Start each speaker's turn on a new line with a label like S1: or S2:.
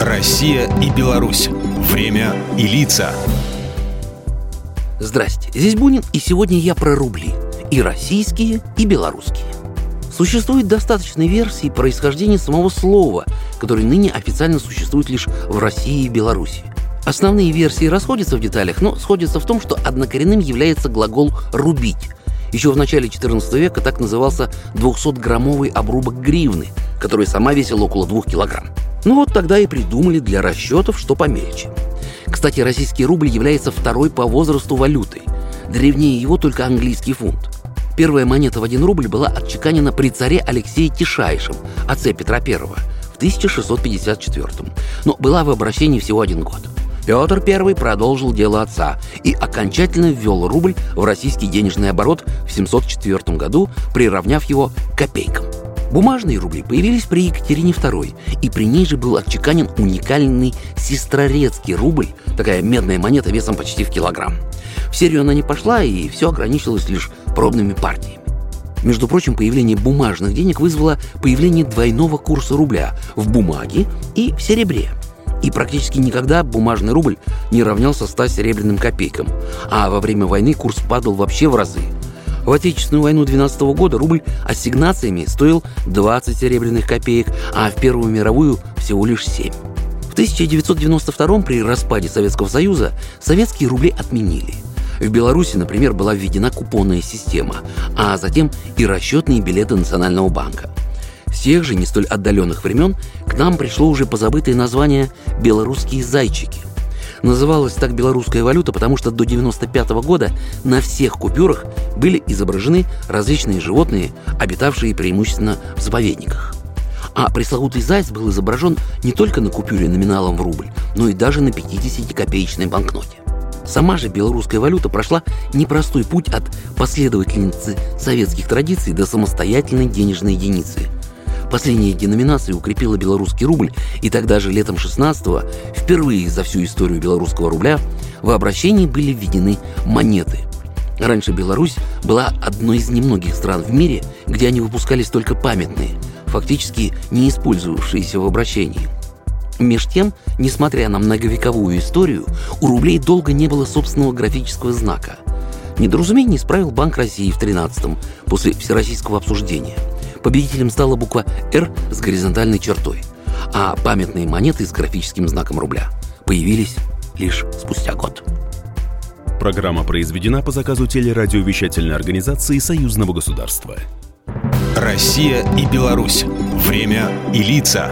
S1: Россия и Беларусь. Время и лица.
S2: Здрасте, здесь Бунин, и сегодня я про рубли. И российские, и белорусские. Существует достаточно версий происхождения самого слова, который ныне официально существует лишь в России и Беларуси. Основные версии расходятся в деталях, но сходятся в том, что однокоренным является глагол «рубить». Еще в начале XIV века так назывался 200-граммовый обрубок гривны, который сама весила около 2 килограмм. Ну вот тогда и придумали для расчетов, что помельче. Кстати, российский рубль является второй по возрасту валютой. Древнее его только английский фунт. Первая монета в 1 рубль была отчеканена при царе Алексее Тишайшем, отце Петра I, в 1654 но была в обращении всего один год. Петр I продолжил дело отца и окончательно ввел рубль в российский денежный оборот в 704 году, приравняв его к копейкам. Бумажные рубли появились при Екатерине II, и при ней же был отчеканен уникальный сестрорецкий рубль, такая медная монета весом почти в килограмм. В серию она не пошла, и все ограничилось лишь пробными партиями. Между прочим, появление бумажных денег вызвало появление двойного курса рубля в бумаге и в серебре. И практически никогда бумажный рубль не равнялся 100 серебряным копейкам, а во время войны курс падал вообще в разы. В Отечественную войну 12 года рубль ассигнациями стоил 20 серебряных копеек, а в Первую мировую всего лишь 7. В 1992 при распаде Советского Союза советские рубли отменили – в Беларуси, например, была введена купонная система, а затем и расчетные билеты Национального банка. С тех же не столь отдаленных времен к нам пришло уже позабытое название «белорусские зайчики». Называлась так белорусская валюта, потому что до 95 -го года на всех купюрах были изображены различные животные, обитавшие преимущественно в заповедниках. А пресловутый заяц был изображен не только на купюре номиналом в рубль, но и даже на 50-копеечной банкноте. Сама же белорусская валюта прошла непростой путь от последовательницы советских традиций до самостоятельной денежной единицы. Последняя деноминация укрепила белорусский рубль, и тогда же летом 16-го, впервые за всю историю белорусского рубля, в обращении были введены монеты. Раньше Беларусь была одной из немногих стран в мире, где они выпускались только памятные, фактически не использовавшиеся в обращении – Меж тем, несмотря на многовековую историю, у рублей долго не было собственного графического знака. Недоразумение исправил Банк России в 13-м, после всероссийского обсуждения. Победителем стала буква «Р» с горизонтальной чертой, а памятные монеты с графическим знаком рубля появились лишь спустя год.
S1: Программа произведена по заказу телерадиовещательной организации Союзного государства. Россия и Беларусь. Время и лица.